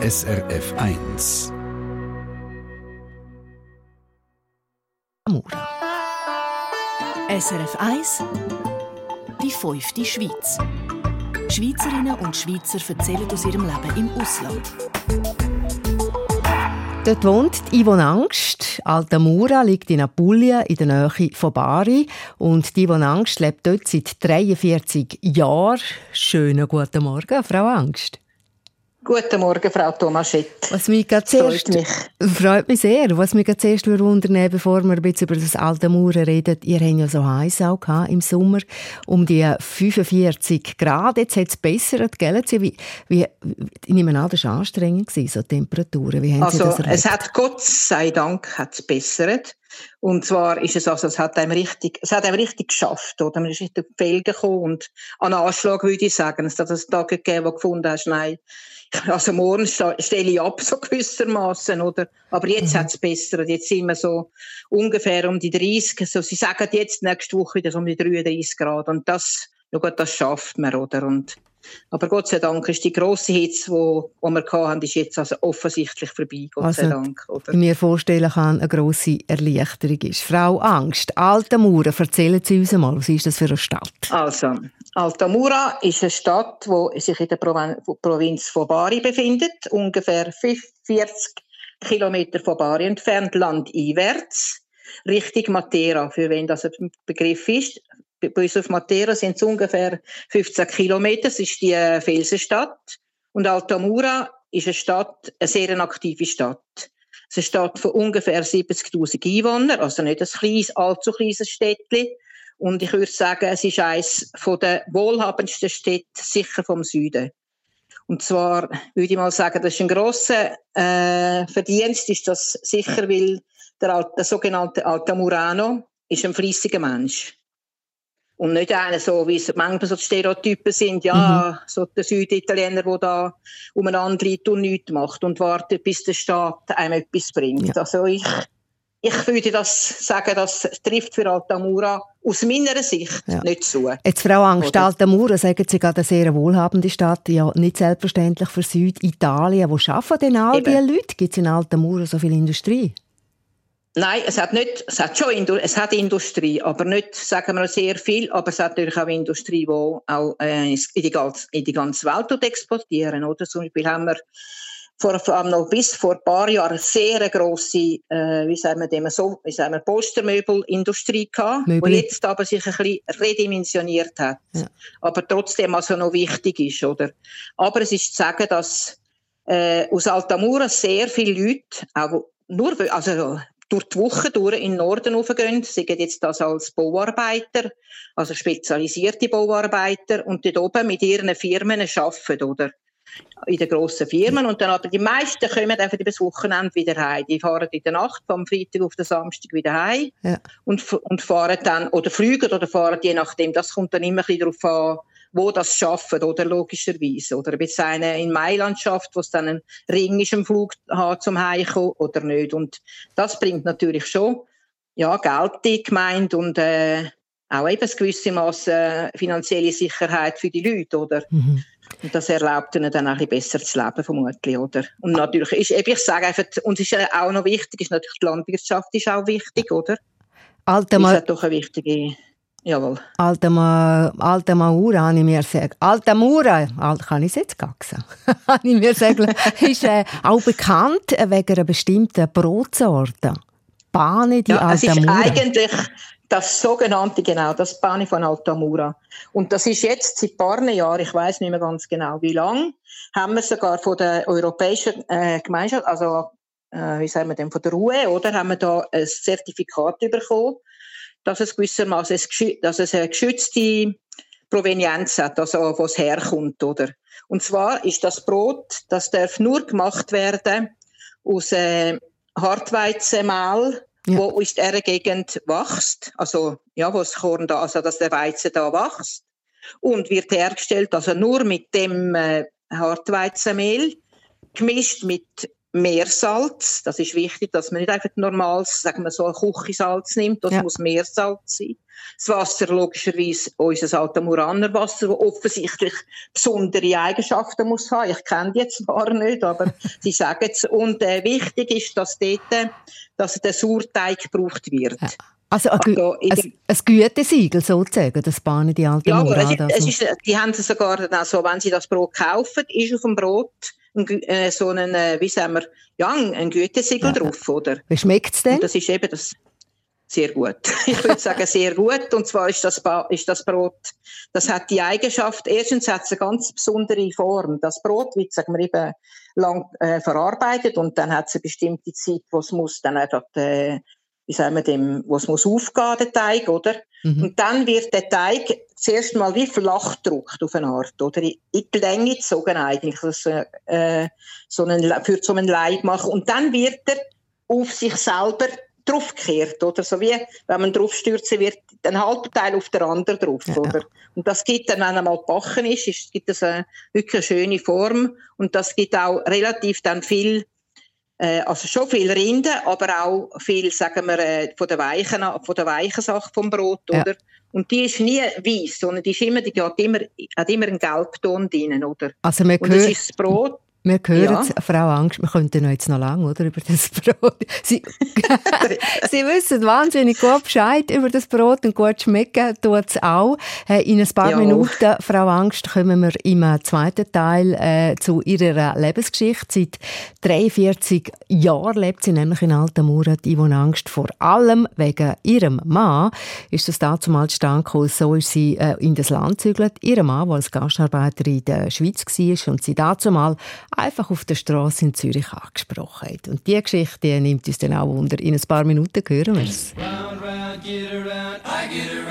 SRF 1. Amura. SRF 1 Die fünfte Schweiz. Schweizerinnen und Schweizer erzählen aus ihrem Leben im Ausland. Dort wohnt Yvonne Angst. Altamura liegt in Apulia in der Nähe von Bari. Und Yvonne Angst lebt dort seit 43 Jahren. Schönen guten Morgen, Frau Angst. Guten Morgen, Frau Tomaschett. Was mich zuerst, freut mich. Freut mich sehr. Was mich zuerst wundern bevor wir ein bisschen über das alte Mauern reden, ihr habt ja so heiß auch im Sommer, um die 45 Grad. Jetzt hat es bessert, gell? Wie, wie, ich nehme an, das war anstrengend, so Temperaturen. Wie haben also, Sie das erlebt? es hat Gott sei Dank hat's bessert. Und zwar ist es also, es hat einem richtig, es hat einem richtig geschafft, oder? Man ist nicht auf die Felgen gekommen und an Anschlag würde ich sagen. Es hat es Tage gegeben, wo gefunden hast, nein, also morgen stelle ich ab, so gewissermaßen, oder? Aber jetzt mhm. hat es besser. Jetzt sind wir so ungefähr um die 30, so, sie sagen jetzt nächste Woche wieder so um die 33 Grad. Und das, ja gut, das schafft man, oder? Und aber Gott sei Dank ist die grosse Hitze, die wir hatten, ist jetzt also offensichtlich vorbei. Gott also, sei Dank. Oder? Mir vorstellen kann, eine grosse Erleichterung ist. Frau Angst, Altamura, erzählen Sie uns mal, was ist das für eine Stadt? Also, Altamura ist eine Stadt, die sich in der Provinz von Bari befindet, ungefähr 40 Kilometer von Bari entfernt, landeinwärts. Richtung Matera, für wen das ein Begriff ist bei uns auf Matera sind es ungefähr 15 Kilometer. Das ist die äh, Felsenstadt. Und Altamura ist eine Stadt, eine sehr aktive Stadt. Es ist eine Stadt von ungefähr 70.000 Einwohnern, also nicht ein kleines, allzu kleines Städtchen. Und ich würde sagen, es ist eines der wohlhabendsten Städte, sicher vom Süden. Und zwar würde ich mal sagen, das ist ein grosser äh, Verdienst, ist das sicher, weil der, der sogenannte Altamurano ist ein fließiger Mensch. Und nicht einer so, wie es manchmal so die Stereotypen sind, ja, mhm. so der Süditaliener, der da umeinander liegt und nichts macht und wartet, bis der Staat einem etwas bringt. Ja. Also ich, ich würde das sagen, das trifft für Altamura aus meiner Sicht ja. nicht zu. Jetzt, Frau Angst, Oder? Altamura, sagen Sie gerade eine sehr wohlhabende Stadt, ja nicht selbstverständlich für Süditalien. Wo arbeiten denn all diese Leute? Gibt es in Altamura so viel Industrie? Nein, es hat nicht, es hat schon Indu es hat Industrie, aber nicht, sagen wir sehr viel, aber es hat natürlich auch Industrie, die auch äh, in, die ganze, in die ganze Welt exportieren, oder? Zum Beispiel haben wir vor, vor noch bis vor ein paar Jahren sehr grosse, äh, wie sagen wir dem, so, wie sagen wir, Postermöbelindustrie gehabt, die jetzt aber sich ein bisschen redimensioniert hat. Ja. Aber trotzdem also noch wichtig ist, oder? Aber es ist zu sagen, dass, äh, aus Altamura sehr viele Leute, auch nur, also durch die Woche durch in den Norden raufgehen, sagen jetzt das als Bauarbeiter, also spezialisierte Bauarbeiter, und dort oben mit ihren Firmen arbeiten, oder? In den grossen Firmen. Und dann aber die meisten kommen einfach übers Wochenende wieder heim. Die fahren in der Nacht vom Freitag auf den Samstag wieder heim. Ja. Und, und fahren dann, oder fliegen oder fahren je nachdem. Das kommt dann immer ein bisschen darauf an, wo das schaffen, oder logischerweise. Oder ob jetzt einer in Mailand schafft, wo es dann ein Ring ist im Flug hat zum Heimkommen oder nicht. Und das bringt natürlich schon ja, Geld in die Gemeinde und äh, auch eben gewisse Masse äh, finanzielle Sicherheit für die Leute, oder? Mhm. Und das erlaubt ihnen dann auch ein bisschen besser zu leben, vermutlich, oder? Und natürlich ist, eben, ich sage einfach, uns ist auch noch wichtig, ist natürlich die Landwirtschaft ist auch wichtig, oder? Alter, mal, ist doch eine wichtige Jawohl. Alta, Alta Maura, habe ich mir gesagt. Alta Mura, kann ich es jetzt sagen? habe ich mir gesagt, ist äh, auch bekannt wegen einer bestimmten Brotsorte. Bane di ja, Alta es ist eigentlich das sogenannte, genau, das Bane von Altamura. Und das ist jetzt seit ein paar Jahren, ich weiß nicht mehr ganz genau wie lang, haben wir sogar von der Europäischen äh, Gemeinschaft, also äh, wie sagen wir denn, von der UE, oder, haben wir da ein Zertifikat bekommen, dass es gewissermaßen dass es eine geschützte Provenienz hat, also wo es herkommt, oder? Und zwar ist das Brot, das darf nur gemacht werden aus äh, Hartweizenmehl, ja. wo aus dieser Gegend wächst, also ja, wo das Korn da, also dass der Weizen da wächst und wird hergestellt, also nur mit dem äh, Hartweizenmehl gemischt mit Meersalz. Das ist wichtig, dass man nicht einfach normales, sagen wir so, ein Küchensalz nimmt. Das ja. muss Meersalz sein. Das Wasser logischerweise unser Altamuraner Wasser, das offensichtlich besondere Eigenschaften muss haben. Ich kenne die jetzt zwar nicht, aber sie sagen es. Und äh, wichtig ist, dass dort, dass der Sauerteig gebraucht wird. Ja. Also ein, also, ein, ein Gütesiegel sozusagen, das bahnen die alten Ja, aber es, es ist, die haben sogar dann so, wenn sie das Brot kaufen, ist auf dem Brot äh, so ein, äh, wie sagen wir, ja, ein Gütesiegel ja. drauf, oder? Wie schmeckt es denn? Und das ist eben das sehr gut. Ich würde sagen, sehr gut. Und zwar ist das, ist das Brot, das hat die Eigenschaft, erstens hat es eine ganz besondere Form. Das Brot wird, sagen wir eben, lang äh, verarbeitet und dann hat es eine bestimmte Zeit, wo es muss dann einfach, äh, wie sagen wir dem, wo es muss aufgehen, der Teig, oder? Mhm. Und dann wird der Teig zuerst mal wie flach gedruckt auf eine Art, oder? In die Länge gezogen eigentlich, das, äh, so einen, für so einen Leib machen. Und dann wird er auf sich selber draufgekehrt, oder? So wie, wenn man draufstürzen wird, ein halber Teil auf der anderen drauf, ja. oder? Und das gibt dann, wenn er mal gebacken ist, ist gibt es eine wirklich schöne Form und das gibt auch relativ dann viel, äh, also schon viel Rinde, aber auch viel, sagen wir, äh, von der weichen, von der weichen Sache vom Brot, ja. oder? Und die ist nie weiß, sondern die ist immer, die hat immer, hat immer einen Gelbton drin, oder? Also man und das ist das Brot, wir hören ja. Frau Angst, wir könnten noch jetzt noch lange oder, über das Brot. Sie, Sie wissen wahnsinnig gut Bescheid über das Brot und gut schmecken tut es auch. Äh, in ein paar ja. Minuten, Frau Angst, kommen wir im zweiten Teil äh, zu ihrer Lebensgeschichte. Seit 43 Jahren lebt sie nämlich in Altamura, Yvonne Angst, vor allem wegen ihrem Mann. Ist das dazu mal stand so ist sie äh, in das Land gezügelt. Ihr Mann, der als Gastarbeiter in der Schweiz war und sie dazu mal einfach auf der Straße in Zürich angesprochen hat. Und diese Geschichte nimmt uns dann auch unter. In ein paar Minuten hören wir es. Round, round, get around, I get around,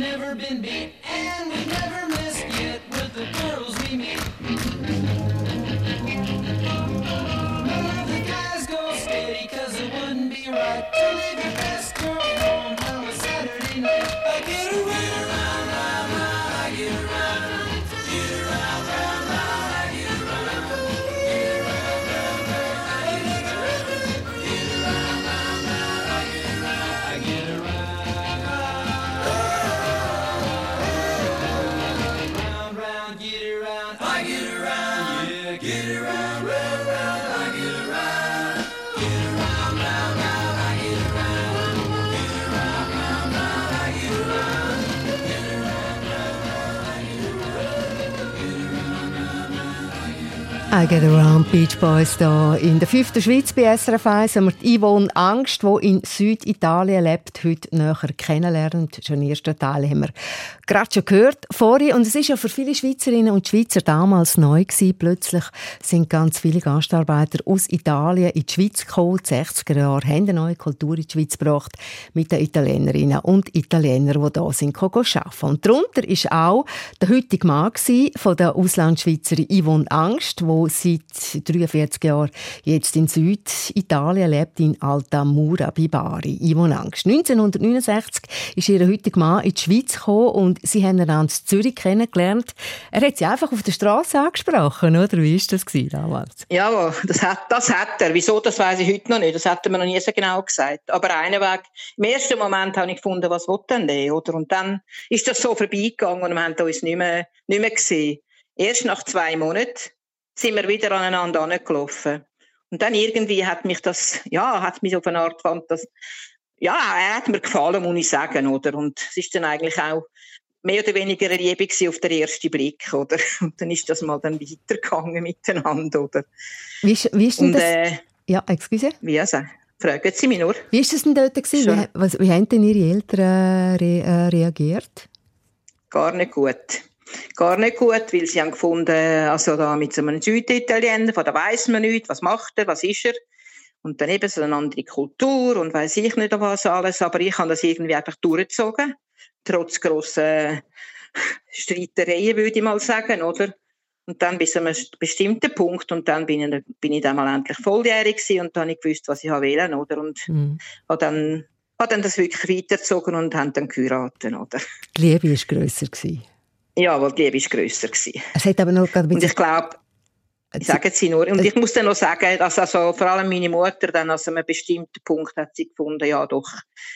never been beat, and we've never missed yet with the girls I Get Around Beach Boys hier in der fünften Schweiz bei SRF 1 haben wir die Yvonne Angst, die in Süditalien lebt, heute näher kennenlernen. Schon im ersten Teil haben wir gerade schon gehört vorhin. Und es ist ja für viele Schweizerinnen und Schweizer damals neu gewesen. Plötzlich sind ganz viele Gastarbeiter aus Italien in die Schweiz gekommen. Die 60er Jahre haben eine neue Kultur in die Schweiz gebracht mit den Italienerinnen und Italienern, die hier sind, arbeiten. Und darunter war auch der heutige Mann von der Auslandschweizerin Yvonne Angst, seit 43 Jahren jetzt in Süditalien lebt, in Altamura bei Bari. Yvonne Angst. 1969 ist ihr heutiger Mann in die Schweiz gekommen und sie haben einander in Zürich kennengelernt. Er hat sie einfach auf der Straße angesprochen, oder? Wie war das damals? Ja, das hat, das hat er. Wieso, das weiß ich heute noch nicht. Das hat er mir noch nie so genau gesagt. Aber einen Weg, im ersten Moment habe ich gefunden, was will denn der, oder? Und dann ist das so vorbeigegangen und wir haben uns nicht mehr, nicht mehr gesehen Erst nach zwei Monaten sind wir wieder aneinander angelaufen. Und dann irgendwie hat mich das, ja, hat mich auf eine Art fand das, ja, er hat mir gefallen, muss ich sagen, oder? Und es ist dann eigentlich auch mehr oder weniger eine Liebe auf den ersten Blick, oder? Und dann ist das mal dann weitergegangen miteinander, oder? Wie ist, wie ist denn Und, das? Äh, ja, excuse. Wie also, fragen Sie mich nur. Wie war das denn dort? Gewesen? Wie, was, wie haben denn Ihre Eltern re, äh, reagiert? Gar nicht gut. Gar nicht gut, weil sie haben gefunden, also da mit so einem Süditaliener, von da weiss man nicht, was macht er, was ist er. Und dann eben so eine andere Kultur und weiß ich nicht was alles, aber ich habe das irgendwie einfach durchgezogen trotz grosser Streitereien, würde ich mal sagen, oder? Und dann bis zu einem bestimmten Punkt und dann bin ich, bin ich dann mal endlich volljährig gewesen und dann habe ich gewusst, was ich wählen oder? Und mhm. habe dann, habe dann das wirklich weitergezogen und haben dann geheiratet, oder? Die Liebe war grösser gewesen. Ja, weil die Liebe war grösser gewesen. Es hat aber noch Und ich glaube, ich sage sie nur. Und ich muss dann noch sagen, dass also vor allem meine Mutter dann an einem bestimmten Punkt hat sie gefunden, ja doch,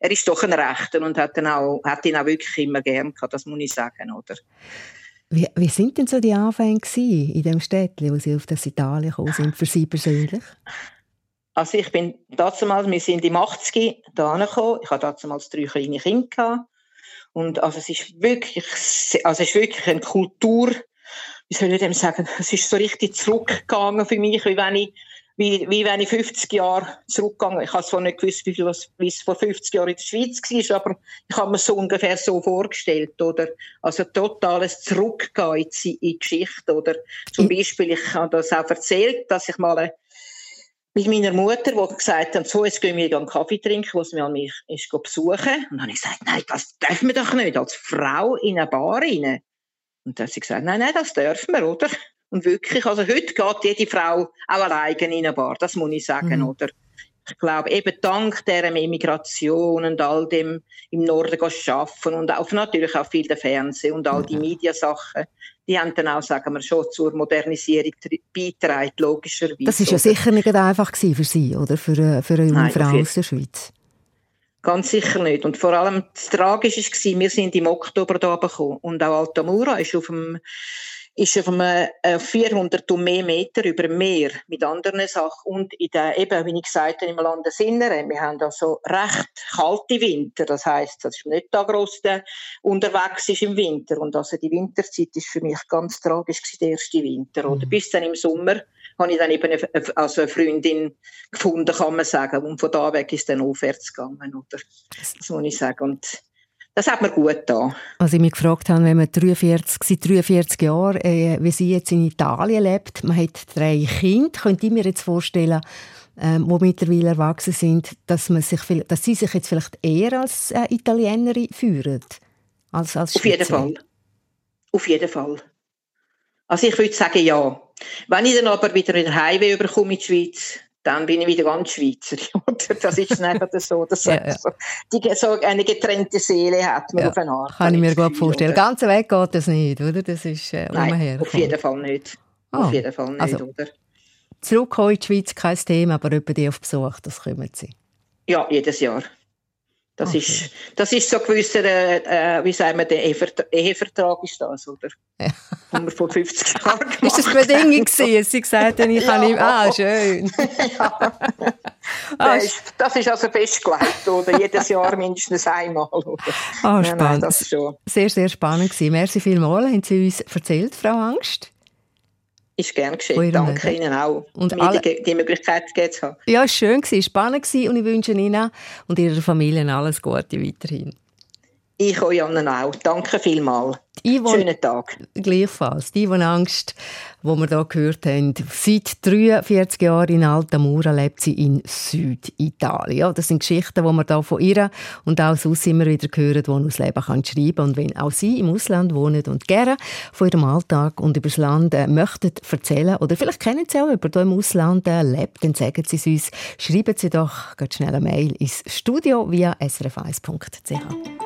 er ist doch ein Rechter und hat, dann auch, hat ihn auch wirklich immer gern gehabt, das muss ich sagen, oder? Wie, wie sind denn so die Anfänge in dem Städtchen, wo Sie auf das Italien gekommen sind, für Sie persönlich? Also ich bin damals, wir sind im 80 da gekommen, ich hatte damals drei kleine Kinder gehabt. Und also es ist wirklich, also es ist wirklich eine Kultur, wie soll ich dem sagen, es ist so richtig zurückgegangen für mich, wie wenn ich, wie, wie wenn ich 50 Jahre zurückgegangen Ich habe zwar nicht gewusst, wie, was, wie es vor 50 Jahren in der Schweiz war, aber ich habe mir so ungefähr so vorgestellt, oder? Also totales Zurückgehen in die, Geschichte, oder? Zum Beispiel, ich habe das auch erzählt, dass ich mal mit meiner Mutter, die gesagt hat, so, jetzt gehen wir einen Kaffee trinken, wo sie mich ist besuchen. Und dann habe ich gesagt, nein, das dürfen wir doch nicht, als Frau in eine Bar rein. Und dann hat sie gesagt, nein, nein, das dürfen wir, oder? Und wirklich, also heute geht jede Frau auch alleine in eine Bar, das muss ich sagen, mhm. oder? Ich glaube, eben dank dieser Immigration und all dem im Norden arbeiten und auch natürlich auch viel der Fernsehen und all die Mediasachen, die haben dann auch, sagen wir schon, zur Modernisierung beigetragen, logischerweise. Das war ja sicher nicht einfach für Sie, oder? Für, äh, für eine junge Frau aus der Schweiz. Ganz sicher nicht. Und vor allem das Tragische war, wir sind im Oktober da gekommen und auch Altamura ist auf dem ist auf einem 400 und mehr Meter über Meer mit anderen Sachen und in der, eben, wie ich gesagt habe, im Landesinneren, wir haben also recht kalte Winter, das heißt, das ist nicht da gross der unterwegs ist im Winter und also die Winterzeit ist für mich ganz tragisch der erste Winter, oder mhm. bis dann im Sommer habe ich dann eben eine, also eine Freundin gefunden, kann man sagen. Und von da weg ist dann aufwärts gegangen, oder? Das muss ich sagen. Und das hat mir gut getan. Als ich mich gefragt habe, wenn man 43, seit 43 Jahren, äh, wie sie jetzt in Italien lebt, man hat drei Kinder, könnte ich mir jetzt vorstellen, ähm, die mittlerweile erwachsen sind, dass, man sich, dass sie sich jetzt vielleicht eher als äh, Italienerin führen als als Auf jeden Fall. Auf jeden Fall. Also ich würde sagen, ja. Wenn ich dann aber wieder in Highway überkomme in die Schweiz, dann bin ich wieder ganz Schweizer. das ist einfach so, dass ja, ja. So, die so eine getrennte Seele hat man ja, auf eine Art. Kann ich mir gut vorstellen. Oder? Ganz weg geht das nicht, oder? Das ist äh, Nein, auf jeden Fall nicht. Oh. Auf jeden Fall nicht, also, oder? Zurückkommen in die Schweiz kein Thema, aber über die auf Besuch, das kümmern Sie. Ja, jedes Jahr. Das, okay. ist, das ist so gewisser, äh, wie sagen wir, der Ehevertrag, Ehevertrag ist das, oder? Ja. Haben wir vor 50 Jahren gemacht. Ist das Bedingung gewesen? Sie gesagt haben, ich ja. kann ihm, ah, schön. ja. ah, das, ist, das ist also festgelegt, oder? Jedes Jahr mindestens einmal, oder? Ah, spannend. Nein, nein, sehr, sehr spannend gewesen. Merci vielmals, haben Sie uns erzählt, Frau Angst. Ist gern geschehen. Danke Ihnen auch, und mir alle... die, die Möglichkeit gegeben zu haben. Ja, es war schön, spannend und ich wünsche Ihnen und Ihrer Familie alles Gute weiterhin. Ich euch allen auch. Danke vielmals. Yvonne, Schönen Tag. Gleichfalls. Die Yvonne Angst, die wir hier gehört haben, seit 43 Jahren in Altamura lebt sie in Süditalien. Das sind Geschichten, die wir hier von ihr und auch sonst immer wieder hören, die man aus Leben kann schreiben. Und wenn auch Sie im Ausland wohnen und gerne von Ihrem Alltag und über das Land äh, möchten erzählen oder vielleicht kennen Sie auch jemanden, der im Ausland äh, lebt, dann sagen Sie es uns. Schreiben Sie doch ganz schnell eine Mail ins Studio via srf1.ch.